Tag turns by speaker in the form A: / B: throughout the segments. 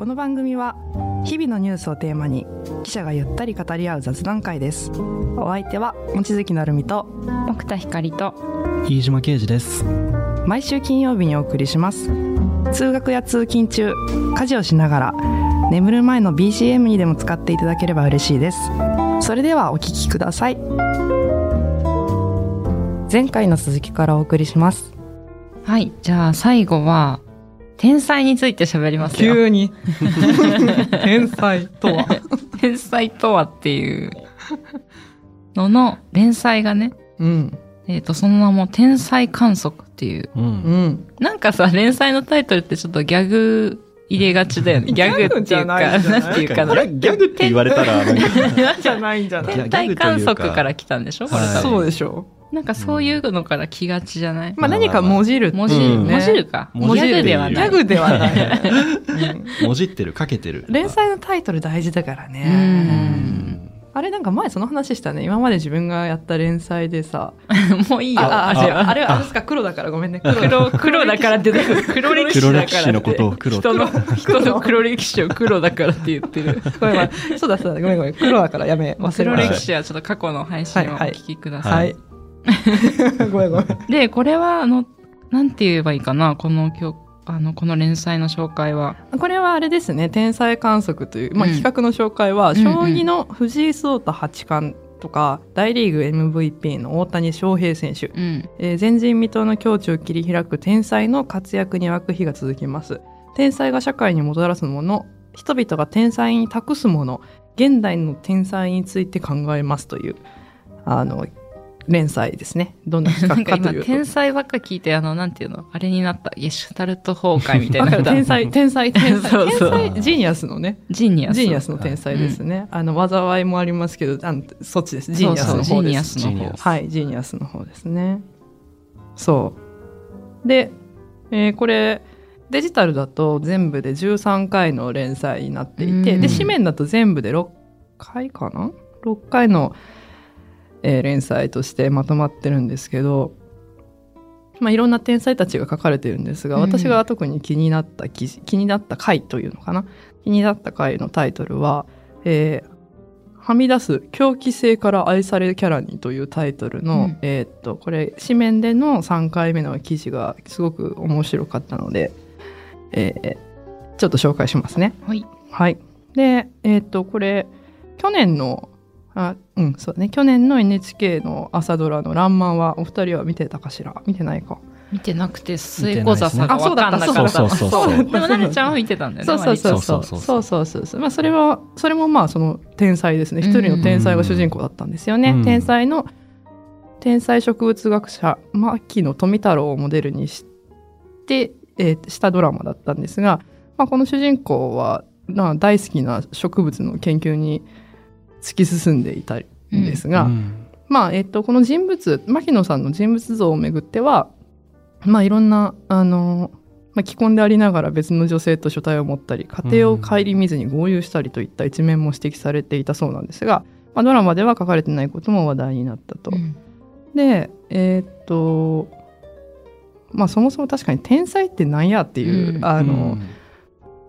A: この番組は日々のニュースをテーマに記者がゆったり語り合う雑談会です。お相手は望月成美と
B: 奥田光と
C: 飯島啓二です。
A: 毎週金曜日にお送りします。通学や通勤中家事をしながら眠る前の BGM にでも使っていただければ嬉しいです。それではお聞きください。前回の続きからお送りします。
B: はいじゃあ最後は天才について喋りますよ。
A: 急に。天才とは。
B: 天才とはっていうのの連載がね
A: うん。
B: えっ、とその名も天才観測っていう。
C: うん。
A: うん。
B: なんかさ連載のタイトルってちょっとギャグ入れがちだよね。ギャグっていうか
A: な
B: んていうかな
C: ギャギャグって言われたらなんか。
A: じゃないんじゃない？
B: 天体観測から来たんでしょ？これ
C: はい
A: そうでしょ
B: なんかそういうのから来がちじゃない、
A: まあ何かもじる
B: 文字る、
C: うん
B: 文字るか。
C: 文字る
B: ギャグではない。
A: ギャグではない、うん。
C: もじってるかけてる。
A: 連載のタイトル大事だから
B: う。
A: ね。
C: うん。
A: あれなんか前その話したね。今まで自分がやった連載でさ。
B: もういいよ。
A: ああ
B: じゃあ
A: あれはあ。れですか黒だからごめんね。黒。
B: 黒、黒だからって、黒。歴史
C: 黒
B: だからって。
C: 歴史のことを黒
B: 人の、人の黒歴史を黒だからって言ってる。
A: ごめんごめん。そうだそうだ。ごめんごめん。黒だからやめ忘れ
B: 黒
A: まし
B: 歴史はちょっと過去の配信をお聞きください。
A: たはいごめんごめん。
B: で、これは、あの、なんて言えばいいかな、この今日、あの、この連載の紹介は。
A: これはあれですね天才観測という、まあ、
B: うん。
A: 企画の紹介は、
B: うんうん。
A: 将棋の藤井聡太八冠とか大リーグ MVP の大谷翔平選手。
B: うん。
A: えー前人未到の境地を切り開く天才の活躍に沸く日が続きます。天才が社会にもたらすもの人々が天才に託すもの現代の天才について考えますというあの連載ですねどんな企画かというと
B: 天才ばっか聞いて、あの、なんていうのあれになった。ゲシュタルト崩壊みたいな。
A: 天才天才天才 天才ジーニアスのね
B: ジーニアス。
A: ジーニアスの天才ですね、あの災いもありますけどあのそっちですジーニアスの方です
B: ジーニアスの方
C: ジーニアス
A: はい、ジーニアスの方ですね。そう。で、えーこれ、デジタルだと全部で13回の連載になっていて、
B: うん
A: で、紙面だと全部で6回かな ?6 回の、えー連載としてまとまってるんですけど、まあ、いろんな天才たちが書かれてるんですが、
B: うん
A: 私が特に気になった記事、気になった回というのかな？気になった回のタイトルは、えーはみ出す狂気性から愛されるキャラにというタイトルの、
B: うん
A: えーっと、これ、紙面での3回目の記事がすごく面白かったので、えーちょっと紹介しますね。
B: はい。
A: はい。で、えーっと、これ、去年の、あ、うん、そうだね。去年の NHK の朝ドラのらんまんはお二人は見てたかしら？見てないか。
B: 見てなくて、末小笹が分かんなかった。
C: そうそうそうそう。
B: でも、なるちゃんは見てたんだよね。
A: そうそうそうそう。
C: そう
A: そうそう。そうそうまあそれはそれもまあその天才ですね一人の天才が主人公だったんですよね、
C: うん。
A: 天才の天才植物学者牧野富太郎をモデルにして、えーしたドラマだったんですが、まあ、この主人公は、まあ、大好きな植物の研究に突き進んでいたんですが、
C: うん。
A: まあ、えっと、この人物、牧野さんの人物像をめぐっては、まあ、いろんな、あの、まあ、既婚でありながら別の女性と所帯を持ったり、家庭を顧みずに合流したりといった一面も指摘されていたそうなんですが、まあ、ドラマでは書かれてないことも話題になったと。
B: うん。
A: で、えーっと、まあ、そもそも確かに天才ってなんやっていう、
B: うん。
A: あの、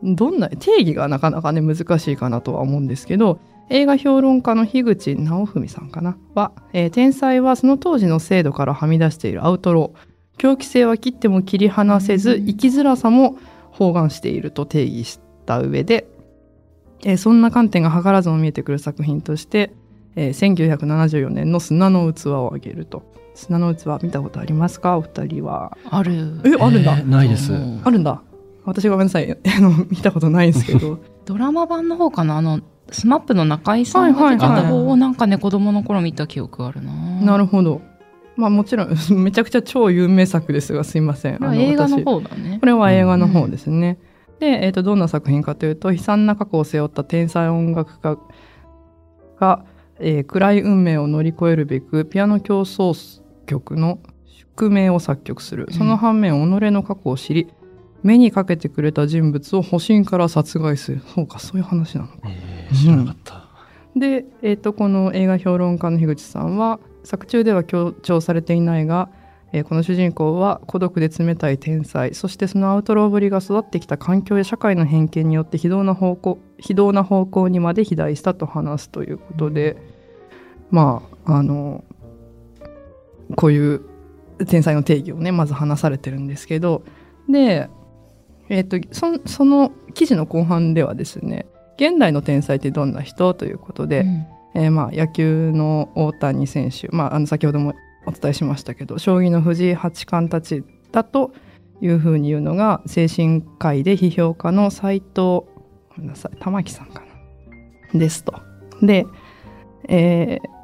A: どんな定義がなかなかね難しいかなとは思うんですけど映画評論家の樋口直文さんかな？は、えー天才はその当時の制度からはみ出しているアウトロー。狂気性は切っても切り離せず
B: うん。
A: 生きづらさも包含していると定義した上で、えーそんな観点が図らずも見えてくる作品として、えー1974年の砂の器を挙げると。砂の器見たことありますか？お二人は。
B: ある。
A: えあるんだ、
C: えーないです。
B: うん。
A: あるんだ。私ごめんなさい。あの見たことないんですけど。
B: ドラマ版の方かな？あの、スマップの中井さんが出てた方をなんかね、子供の頃見た記憶あるな。
A: なるほど。まあもちろん、めちゃくちゃ超有名作ですが、すいません。
B: これは映画の
A: 私
B: 方だね
A: こ。れは映画の方ですね。で、えっ、と、どんな作品かというと、悲惨な過去を背負った天才音楽家が、えー暗い運命を乗り越えるべく、ピアノ競争曲の宿命を作曲する。その反面、己の過去を知り、目にかけてくれた人物を保身から殺害する。そうか、そういう話なのか。
C: えー知らなかった。
A: で、えー、とこの映画評論家の樋口さんは作中では強調されていないが、えーこの主人公は孤独で冷たい天才。そしてそのアウトローぶりが育ってきた環境や社会の偏見によって非道な方向非道な方向にまで肥大したと話すということで、まああのこういう天才の定義をねまず話されてるんですけど。で、えー、とそその記事の後半ではですね現代の天才ってどんな人ということで、
B: うん
A: えーまあ野球の大谷選手、まあ、あの先ほどもお伝えしましたけど将棋の藤井八冠たちだというふうに言うのが精神科医で批評家の斎藤ごめんなさい玉木さんかなですと。で、えー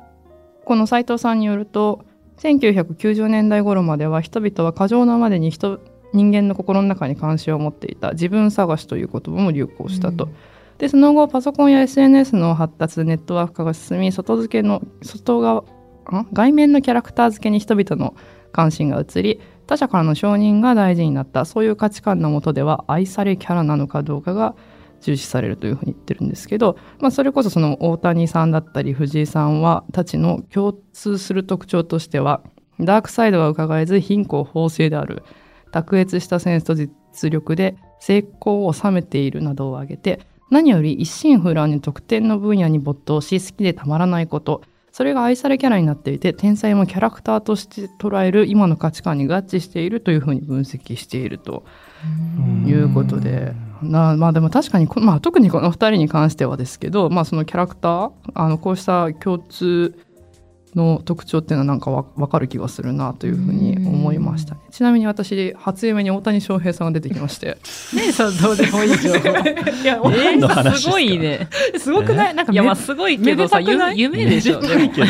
A: この斎藤さんによると1990年代頃までは人々は過剰なまでに人人間の心の中に関心を持っていた自分探しという言葉も流行したと。でその後パソコンや SNS の発達ネットワーク化が進み外付けの外側ん？外面のキャラクター付けに人々の関心が移り他者からの承認が大事になった。そういう価値観のもとでは愛されキャラなのかどうかが重視されるというふうに言ってるんですけど、まあ、それこそその大谷さんだったり藤井さんはたちの共通する特徴としてはダークサイドは伺えず貧困法制である卓越したセンスと実力で成功を収めているなどを挙げて何より一心不乱に特定の分野に没頭し好きでたまらないことそれが愛されキャラになっていて天才もキャラクターとして捉える今の価値観に合致しているというふうに分析しているということで。なまあでも確かにこ、まあ、特にこの2人に関してはですけど、まあ、そのキャラクターあのこうした共通の特徴っていうのはなんかわ分かる気がするなというふうに思いましたね。ちなみに私初夢に大谷翔平さんが出てきまして。
B: 姉さんどうでもいい情報。
A: いや
B: え
C: 何の話です
B: ごいね。
A: すごくない？なんか
B: いや、
A: め
B: まあすごいけどさ、
A: めでたくない？
B: 夢夢でしょ。
C: めでたいけど。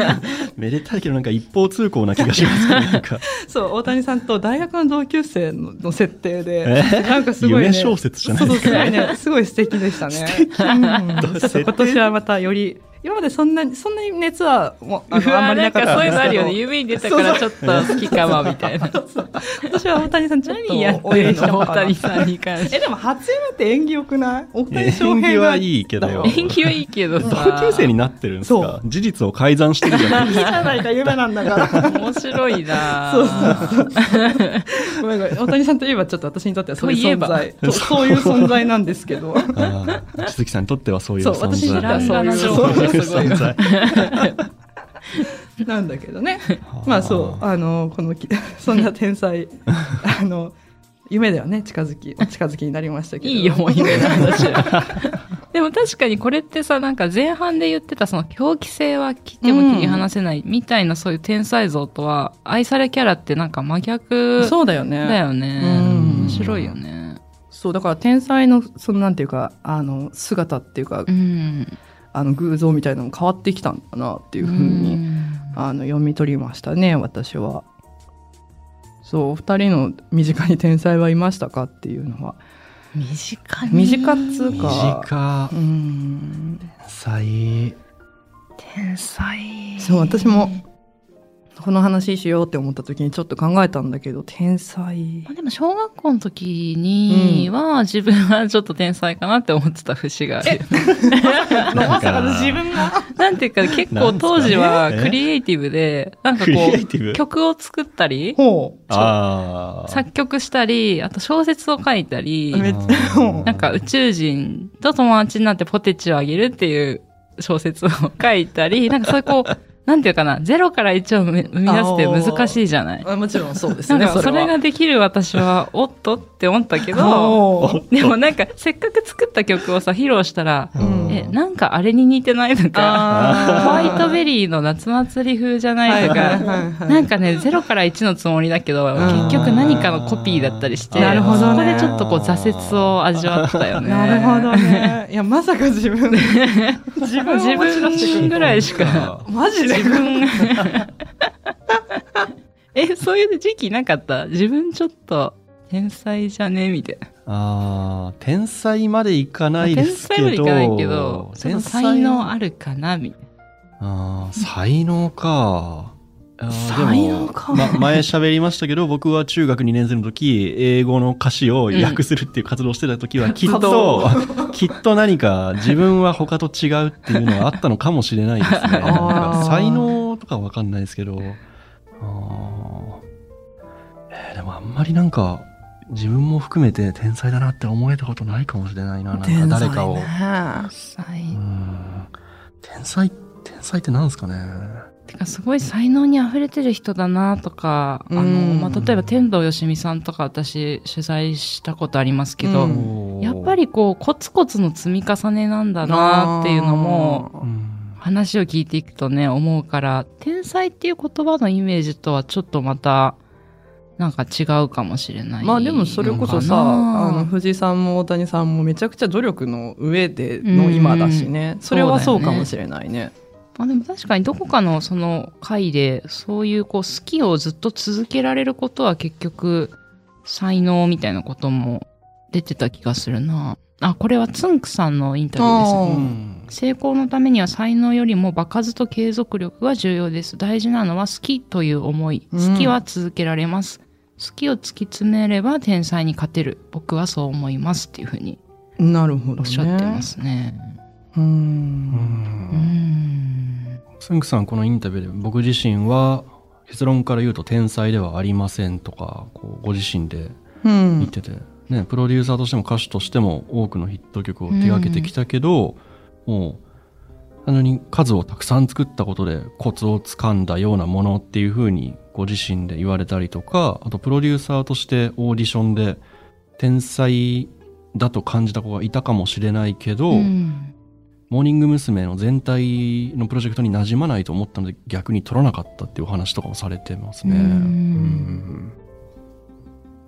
C: めでたいけどなんか一方通行な気がしますね。なんか。
A: そう大谷さんと大学の同級生のの設定で
C: え？
A: なんかすごい、ね、
C: 夢小説じゃないですか？
A: そうそうすごいねすごい素敵でしたね。うん。今年はまたより今までそんなにそんなに熱はもうあのあんまりなかった
B: そういうのあるよね。
A: んです
B: 夢に出たからちょっと好きかも、みたいな。
A: けど私は大谷さんちょっ
B: 何やっ
A: と応援
B: てんの大谷さんに関して。
A: えでも初夢って縁起良くない？大谷
C: 演
A: 翔平が
C: 技はいいけど。よ。
B: 演技はいいけどさ。
C: 同級生になってるんです
A: そ
C: か事実を改ざんしてるじゃ ない
A: いいじゃないか夢なんだから。
B: 面白いな
A: そうそうごめんごめん大谷さんといえばちょっと私にとってはそういう存在。そうそういう存在なんですけど。
C: ああ千月さんにとってはそういう
A: そう
C: 存在。
A: 私にとってはそういう
B: そうい。
A: なんだけどねまあそうあのこのき そんな天才 あの夢ではね近づきお近づきになりましたけど
B: いいよ、もう夢の話は。でも確かにこれってさ、なんか前半で言ってたその狂気性は切っても切り離せないみたいなそういう天才像とは、愛されキャラってなんか真逆
A: そうだよね
B: だよね。
A: うん
B: 面白いよね。
A: そうだから天才のそのなんていうかあの姿っていうか、
B: うん。
A: あの偶像みたいなのも変わってきたんだなっていうふうに、あの読み取りましたね私は。そうお二人の身近に天才はいましたかっていうのは
B: 身近に？
A: 身近っつうか
C: 短
A: う、ん
C: 才。
B: 天才。
A: そう私もこの話しようって思った時にちょっと考えたんだけど天才。
B: まあでも小学校の時には、自分はちょっと天才かなって思ってた節がある。
C: まさかの自
A: 分が？
B: なんていうか結構当時はクリエイティブで、なんかこう、曲を作ったり。作曲したり、あと小説を書いたりなんか宇宙人と友達になってポテチをあげるっていう小説を書いたり、なんかそういうこう、なんていうかな、ゼロから1を生み出すって難しいじゃない？
A: あもちろんそうですね
B: かそれができる私は、おっとって思ったけど、でもなんかせっかく作った曲をさ、披露したら、
A: うん
B: え、なんかあれに似てないとか、ホワイトベリーの夏祭り風じゃないとか、なんかね、0から1のつもりだけど、結局何かのコピーだったりして、
A: なるほどね
B: そこでちょっとこう挫折を味わったよね。
A: なるほど。ね。いや、まさか自分、自分を
B: 自分ぐらいしか。
A: マジで？
B: 自分 え、そういう時期なかった？自分ちょっと天才じゃね？みたいな。
C: ああ、天才までいかないですけど。
B: 天才までいかないけど、才能あるかな？みたいな。
C: ああ、才能か。
A: 才能か
C: ま、前喋りましたけど、僕は中学2年生の時、英語の歌詞を訳するっていう活動をしてた時は、きっと、きっと何か自分は他と違うっていうのがあったのかもしれないですね。才能とかわかんないですけど。あえーでもあんまりなんか、自分も含めて天才だなって思えたことないかもしれないな。なんか誰かを。
A: 天才ね
C: 天才、天才って何ですかね。
B: てかすごい才能に溢れてる人だなとか、あの、
A: うん
B: まあ、例えば天童よしみさんとか私取材したことありますけど、
A: うん。
B: やっぱりこうコツコツの積み重ねなんだなっていうのも
C: うん。
B: 話を聞いていくとね思うから天才っていう言葉のイメージとはちょっとまたなんか違うかもしれない
A: まあでもそれこそさあの藤井さんも大谷さんもめちゃくちゃ努力の上での今だしね、それはそうかもしれないね。
B: まあでも確かにどこかのその回でそういうこう好きをずっと続けられることは結局才能みたいなことも出てた気がするな。あ、これはつんくさんのインタビューですね。成功のためには才能よりも場数と継続力が重要です。大事なのは好きという思い。
A: うん
B: 好きは続けられます。好きを突き詰めれば天才に勝てる。僕はそう思いますっていうふうに
A: なるほどね。
B: おっしゃってますね。
A: う。
C: ん。
B: うん。
C: スンクさん。このインタビューで僕自身は結論から言うと天才ではありません。とかこうご自身で言ってて、ね、プロデューサーとしても歌手としても多くのヒット曲を手掛けてきたけど、もう単純に数をたくさん。作ったことでコツをつかん。だようなものっていうふうにご自身で言われたりとかあとプロデューサーとしてオーディションで天才だと感じた子がいたかもしれないけど、
B: うん。
C: モーニング娘。の全体のプロジェクトに馴染まないと思ったので逆に取らなかったっていうお話とかもされてますね。
B: うん
C: うん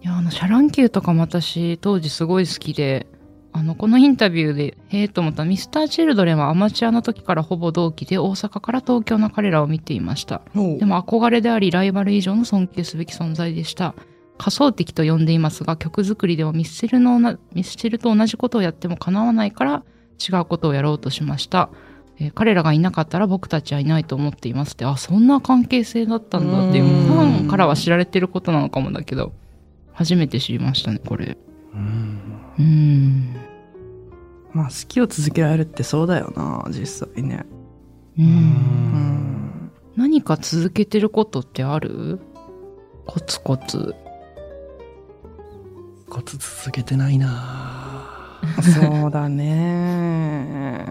B: いや、あの、シャ乱Q とかも私、当時すごい好きで、あの、このインタビューで、へえと思ったミスターチルドレンはアマチュアの時からほぼ同期で、大阪から東京の彼らを見ていました。でも憧れであり、ライバル以上の尊敬すべき存在でした。仮想的と呼んでいますが、曲作りではミスチルのな、ミスチルと同じことをやっても叶わないから、違うことをやろうとしました。えー彼らがいなかったら僕たちはいないと思っていますって、あ、そんな関係性だったんだっていう、
A: うん
B: ファンからは知られてることなのかもだけど、初めて知りましたね、これ。
C: うん
B: うん。
A: まあ好きを続けられるってそうだよな実際ね。
B: う。
C: うん
A: うん
B: 何か続けてることってある？コツコツ。
C: コツ続けてないな
A: そうだね。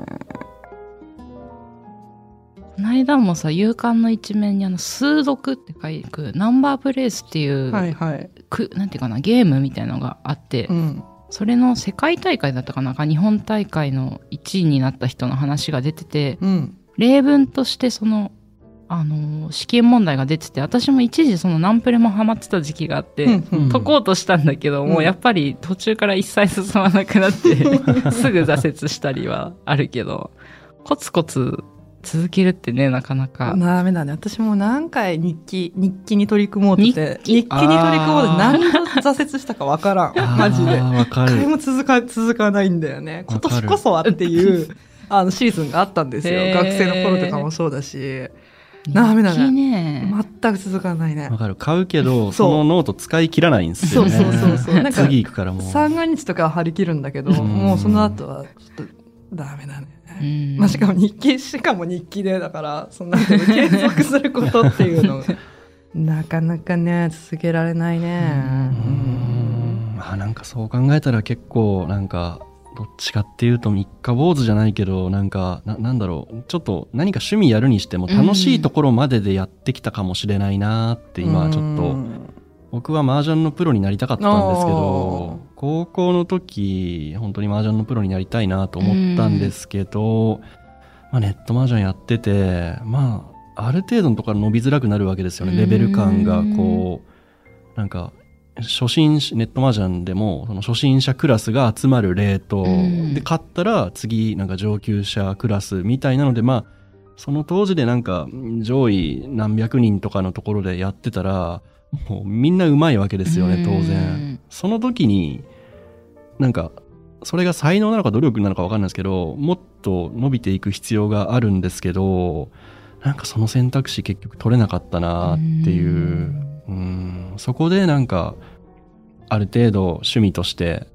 B: この間もさ、勇敢の一面にあの、数読って書いてく、ナンバープレイスっていう、
A: はいはい。
B: くなんていうかな、ゲームみたいのがあって、
A: うん。
B: それの世界大会だったかな、日本大会の1位になった人の話が出てて、
A: うん。
B: 例文としてその、あのー試験問題が出てて、私も一時そのナンプレもハマってた時期があって、
A: うんうん
B: 解こうとしたんだけど、もうやっぱり途中から一切進まなくなって、すぐ挫折したりはあるけど、コツコツ続けるってね、なかなか。
A: ダメだね。私も何回日記、日記に取り組もうとして、
B: 日
A: 日記に取り組もうと何度挫折したかわからん。マジで。
C: あーわかる。
A: も続か、続かないんだよね。今年こそはっていう、あの、シーズンがあったんですよ。学生の頃とかもそうだし。ダメだね。全く続かないね
C: わ。かる。買うけど、
A: そ
C: のノート使い切らないんですよね。
A: そうそうそうそうなんか
C: 次行くからもう。
A: 三が日とかは張り切るんだけど、
C: うん
A: もうその後はちょっとダメだね。
B: うん
A: まあ、しかも日記、しかも日記で、だから、そんな継続することっていうのが、なかなかね、続けられないね。
C: うんまあなんかそう考えたら結構なんかどっちかっていうと三日坊主じゃないけどなんかななんだろう。ちょっと何か趣味やるにしても楽しいところまででやってきたかもしれないなって今ちょっと。僕は麻雀のプロになりたかったんですけど高校の時本当に麻雀のプロになりたいなと思ったんですけど、まあ、ネット麻雀やっててまあある程度のところから伸びづらくなるわけですよね。レベル感がこうなんか初心者ネット麻雀でもその初心者クラスが集まるレート
B: うん。
C: で勝ったら次なんか上級者クラスみたいなのでまあその当時でなんか上位何百人とかのところでやってたらもうみんなうまいわけですよね当
B: う
C: 然。
B: ん
C: その時になんかそれが才能なのか努力なのか分かんないですけどもっと伸びていく必要があるんですけどなんかその選択肢結局取れなかったなっていう。うん。そこでなんかある程度趣味として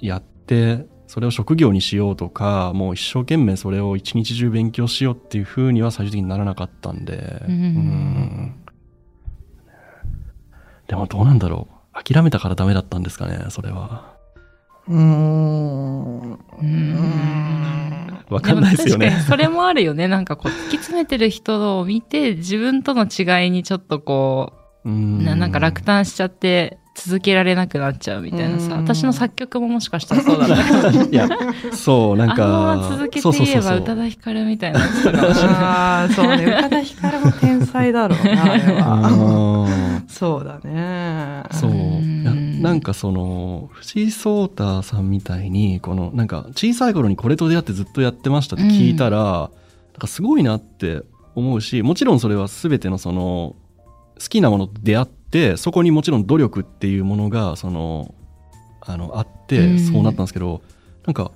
C: やってそれを職業にしようとかもう一生懸命それを一日中勉強しようっていう風には最終的にならなかったんで
B: うん
C: うんでもどうなんだろう。諦めたからダメだったんですかね、それは。
A: うーん。
B: うーん
C: わかんないですよね
B: それもあるよね。なんかこう、突き詰めてる人を見て、自分との違いにちょっとこ
C: う
B: う、
C: ん
B: ななんか落胆しちゃって、続けられなくなっちゃうみたいなさ。
A: うん
B: 私の作曲ももしかしたらそうだった。
C: いや、そう、なんか。
B: あのまま続けて
C: そうそう
B: 言えば、
C: そうそう
B: 宇多田ヒカルみたいなやつとかもしれない。
A: ああ、そうね。宇多田ヒカルも天才だろうな、あれは。そうだね。
C: そうなんかその藤井聡太さんみたいにこのなんか小さい頃にこれと出会ってずっとやってましたって聞いたら、なんかすごいなって思うしもちろんそれは全てのその好きなものと出会ってそこにもちろん努力っていうものがそのあのあっ
B: う
C: て
B: ん
C: そうなったんですけど、なんか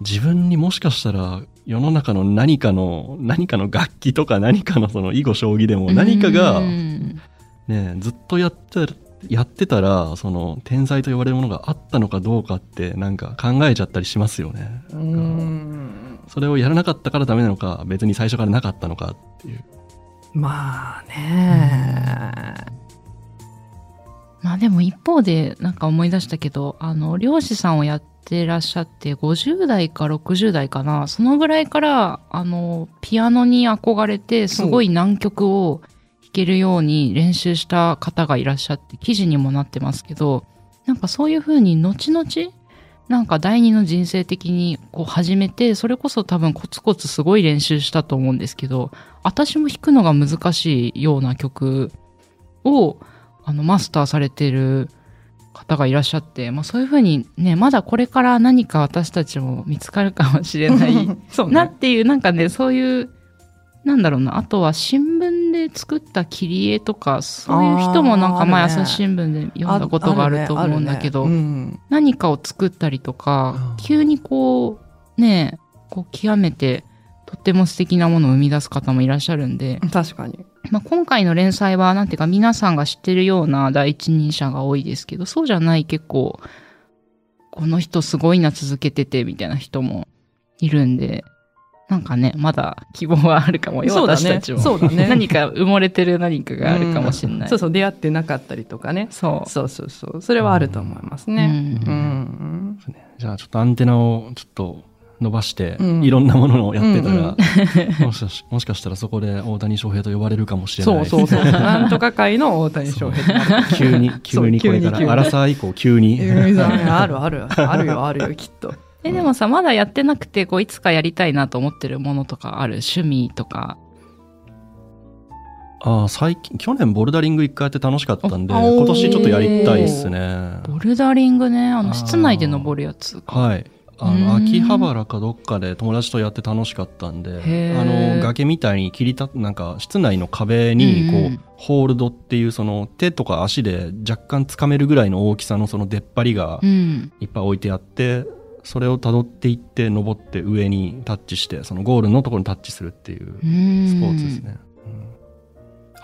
C: 自分にもしかしたら世の中の何かの何かの楽器とか何かのその囲碁将棋でも何かが
B: うん
C: ね、ずっとやってやってたらその天才と呼ばれるものがあったのかどうかってなんか考えちゃったりしますよね。それをやらなかったからダメなのか別に最初からなかったのかっていう。
A: まあね。
B: まあでも一方でなんか思い出したけど、あの、漁師さんをやってらっしゃって、50代か60代かな、そのぐらいから、あの、ピアノに憧れて、すごい難曲を弾けるように練習した方がいらっしゃって、記事にもなってますけど、なんかそういう風に後々、なんか第二の人生的にこう始めて、それこそ多分コツコツすごい練習したと思うんですけど、私も弾くのが難しいような曲を、あの、マスターされてる方がいらっしゃって、まあそういうふうにね、まだこれから何か私たちも見つかるかもしれない
A: そうね。
B: なっていう、なんかね、そういう、なんだろうな、あとは新聞で作った切り絵とか、そういう人もなんか前
A: あ
B: 朝日新聞で読んだことがあると思うんだけど、
A: ね。あるね。
B: 何かを作ったりとか急にこう、ね、こう極めて、とっても素敵なものを生み出す方もいらっしゃるんで、
A: うん確かに。
B: まあ、今回の連載は、なんていうか、皆さんが知ってるような第一人者が多いですけど、そうじゃない結構、この人すごいな続けてて、みたいな人もいるんで、なんかね、まだ希望はあるかもよ、
A: そうだね
B: 私たちも。
A: そうだね
B: 何か埋もれてる何かがあるかもしれない。
A: そうそう、出会ってなかったりとかね。
B: そう。
A: そうそうそう。それはあると思いますね。
B: う
A: うんん。
C: じゃあちょっとアンテナをちょっと伸ばして、
A: うん
C: いろんなものをやってた
A: うん
C: ら、もしかしもしかしたらそこで大谷翔平と呼ばれるかもしれない。
A: そうそうそう。なんとか会の大谷翔平。
C: 急に、急にこれから、アラサー以降急に。
A: うんあるある。あるよ、あるよ、きっと。
B: え、でもさ、まだやってなくて、こう、いつかやりたいなと思ってるものとかある？趣味とか。
C: ああ、最近、去年ボルダリング一回やって楽しかったんで、今年ちょっとやりたいっすね。
B: ボルダリングね、あの、室内で登るやつか。
C: はい。あの、秋葉原かどっかで友達とやって楽しかったんで、あの、崖みたいに切りた、なんか、室内の壁に、こう、
B: うんうん
C: ホールドっていう、その、手とか足で若干つかめるぐらいの大きさのその出っ張りが
B: うん。
C: いっぱい置いてあって、それを辿っていって、登って上にタッチして、そのゴールのところにタッチするっていう
B: うん
C: スポーツですね。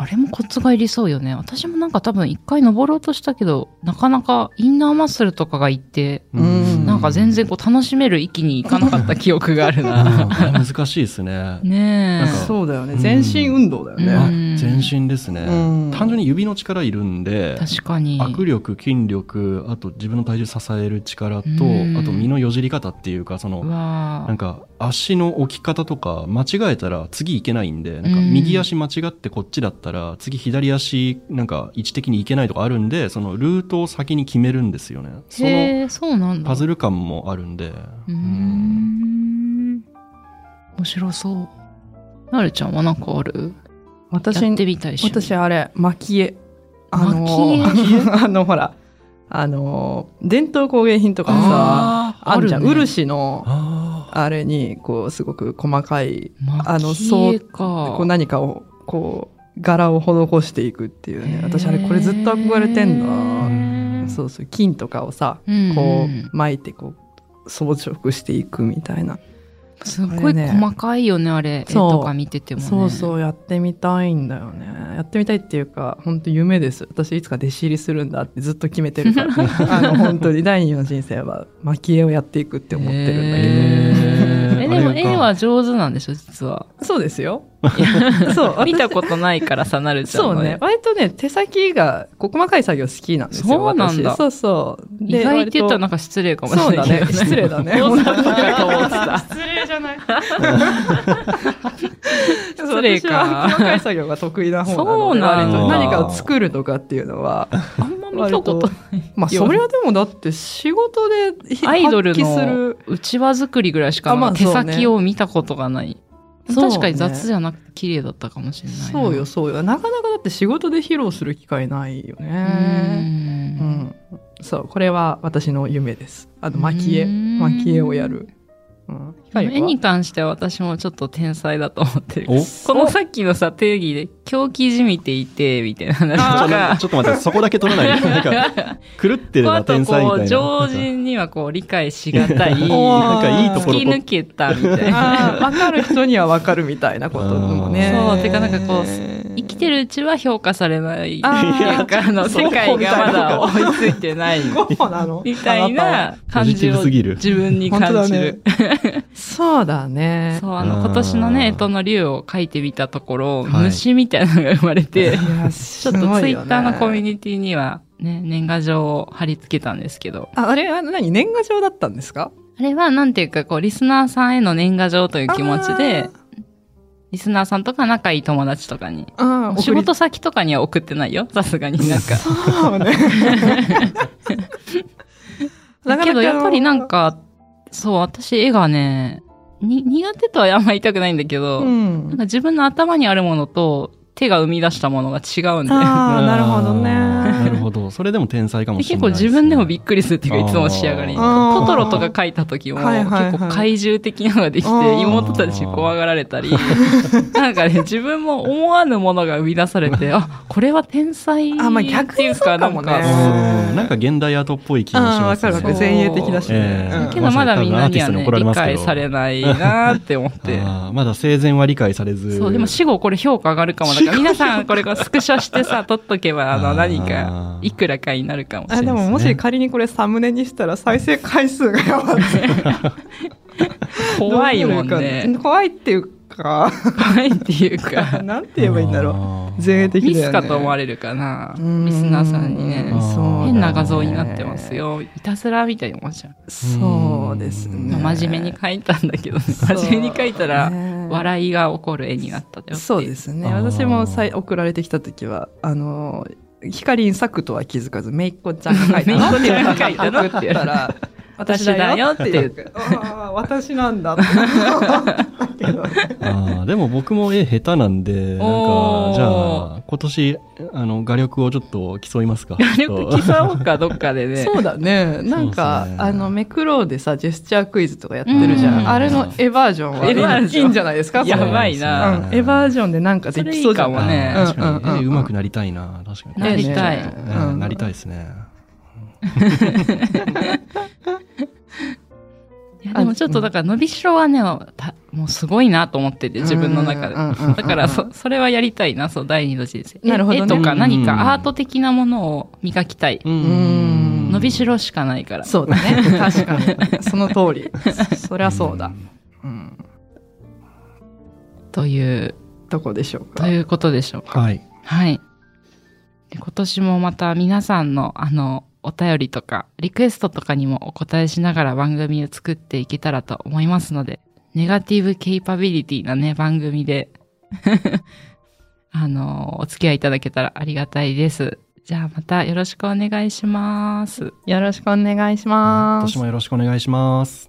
B: あれもコツがいりそうよね。私もなんか多分一回登ろうとしたけど、なかなかインナーマッスルとかがいって、
A: うん
B: なんか全然こう楽しめる域に行かなかった記憶がある
C: うん
B: な。
C: 難しいですね。
B: ね
A: そうだよね。
C: うん
A: 全身運動だよ
B: うん
A: ね。
C: あ全身ですね、
A: うん
C: 単純に指の力いるんで、
B: 確かに。
C: 握力、筋力、あと自分の体重支える力と、
B: うん
C: あと身のよじり方っていうか、その、なんか足の置き方とか間違えたら次行けないんで、なんか
B: うん
C: 右足間違ってこっちだったら次左足なんか位置的に行けないとかあるんで、そのルートを先に決めるんですよね。その
B: へえ、そうなんだ。
C: パズル感もあるんで。
B: う
C: ん
B: ん。面白そう。なるちゃんはなんかある？
A: 私
B: やってみたいし。
A: 私あれ蒔絵あの
B: 蒔
A: あのほらあの伝統工芸品とかさ
B: あ
A: るじゃん、
B: ね
A: 漆の
C: あ
A: あれにこうすごく細かい
B: 蒔
A: あのそう
B: か。
A: こう何かをこう柄を施していくっていうね私あれこれずっと憧れてんだそうそう金とかをさ
B: うん。
A: こう巻いてこう装飾していくみたいな、
B: すごい細かいよね、あれ。絵
A: そう。
B: とか見ててもね。
A: そうそうやってみたいんだよね。やってみたいっていうか本当夢です。私いつか弟子入りするんだってずっと決めてるから。あの本当に第二の人生は蒔絵をやっていくって思ってるんだけど、
B: え、え、でも絵は上手なんでしょ、実は。
A: そうですよ。そう、
B: 見たことないからさ、なるちゃん
A: そうね。割とね、手先が細かい作業好きなんですよ。
B: そうなんだ
A: 私そうそう。
B: 意外って言ったらなん
A: か
B: か失礼かもし
A: そうだ
B: れないけど、
A: ね。失礼だね。失礼じゃない。
B: 失礼か
A: 細かい作業が得意な方なので、何かを作るとかっていうのは、
B: あんま見たことない。
A: まあ、それはでもだって仕事でひ
B: アイドルの
A: る。
B: うちわ作りぐらいしか
A: あまあ
B: 手先を見たことがない。確かに雑じゃなくて綺麗だったかもしれないな。
A: そうよ、そうよ。なかなかだって仕事で披露する機会ないよ
B: う。
A: ね。うんん。そう、これは私の夢です。あと、蒔絵。
B: うん
A: 蒔絵をやる。
B: 絵に関しては私もちょっと天才だと思ってる。
C: お？
B: このさっきのさ、定義で狂気じみていて、みたいな話とか。
C: ちょっと待って、そこだけ取らない？で。なんか、狂ってれば
B: あとこう、
C: 天才みたいな。
B: 常人にはこう、理解しがたい。
C: なんかいいところ
B: 突き抜けたみたいな。
A: ああ、わかる人にはわかるみたいなこともね。
B: そうてかなんかこうてるうちは評価されない。
A: あー。
B: なんかあの、
A: そう
B: 世界がまだ追いついてない。
A: ゴッホなの？
B: みたいな感じを自分に感じる。
A: そうだね。
B: そう、あの、今年のね、干支の竜を書いてみたところ、
C: はい。
B: 虫みたいなのが生まれて、ちょっとツイッターのコミュニティにはね、年賀状を貼り付けたんですけど、
A: あ、あれは何？年賀状だったんですか？
B: あれはなんていうか、こう、リスナーさんへの年賀状という気持ちで、リスナーさんとか仲いい友達とかに、仕事先とかには送ってないよ、さすがになんか。
A: そうね。
B: だけどやっぱりなんか、そう、私絵がね、に苦手とはあんま言いたくないんだけど、
A: うん
B: なんか自分の頭にあるものと手が生み出したものが違うんで。
A: ああ、なるほどね。
C: ほど。それでも天才かも
B: で
C: しれないすね。
B: 結構自分でもびっくりするっていうか、いつも仕上がりに。トトロとか書いた時も、結構怪獣的なのができて、妹たちに怖がられたり、なんかね、自分も思わぬものが生み出されて、あ、これは天才
A: あまあ逆に
B: っていうか、なんか
C: うんなんか現代アートっぽい気もしますね。
A: わかるわかる。前衛的だしね
B: けどまだみんなにはね、理解されないなーって思って。
C: まだ生前は理解されず。
B: そう、でも死後これ評価上がるかも。だから皆さんこれスクショしてさ、撮っとけば、あの、何か、いくらかになるかもしれ
A: あ
B: ない。
A: でももし仮にこれサムネにしたら再生回数がやばい。
B: 怖いもんね
A: 怖いっていうか、
B: 怖いっていうか、
A: なんて言えばいいんだろう。
C: ろ
A: 前衛的ね。
B: ミスかと思われるかな。
A: うん
B: リスナーさんにね変な画像になってますよ。いたずらみたいに思っちゃう。
A: そうですね。
B: まあ真面目に描いたんだけどね。真面目に描いたら、
A: ね
B: 笑いが起こる絵になった
A: そうですね。私もさい送られてきた時は、あの、ヒカリン作とは気づかず、めいっ子ちゃんが書 いたの？
B: めいっ子ちゃんが書いたの？
A: って言ったら、
B: 私だよ。って言って
A: ああ、私なんだって。
C: あーでも僕も絵下手なんで、なんかじゃあ、今年、あの、画力をちょっと競いますか。
B: よく競おうか、どっかでね。
A: そうだね。なんか、
C: ね。
A: あの、めくろうでさ、ジェスチャークイズとかやってるじゃん。
B: うん。
A: あれの絵バージョンは
B: 絵バージョン。
A: いいんじゃないですか？
B: やばいな。
A: うん絵バージョンでなんかできそうじゃん。
B: それいいかもね。
C: 確かに、絵上手くなりたいな、確かに。
B: なりたい。
C: なりたいですね。
B: いやでもちょっとだから伸びしろはね、たもうすごいなと思ってて、自分の中で。
A: うんうんうんうん
B: だからそ、それはやりたいな、そう、第二の人生。
A: なるほどね
B: 絵とか何
C: うん
B: かアート的なものを磨きたい。
C: う
A: うん
B: 伸びしろしかないから。
A: そうだね。確かに。その通り。そりゃそうだ。うん。
B: という、
A: どこでしょうか？
B: ということでしょうか。
C: はい。
B: はい。で今年もまた皆さんの、あの、お便りとか、リクエストとかにもお答えしながら番組を作っていけたらと思いますので、ネガティブケイパビリティなね、番組で、あの、お付き合いいただけたらありがたいです。じゃあまたよろしくお願いします。
A: よろしくお願いします。
C: 私もよろしくお願いします。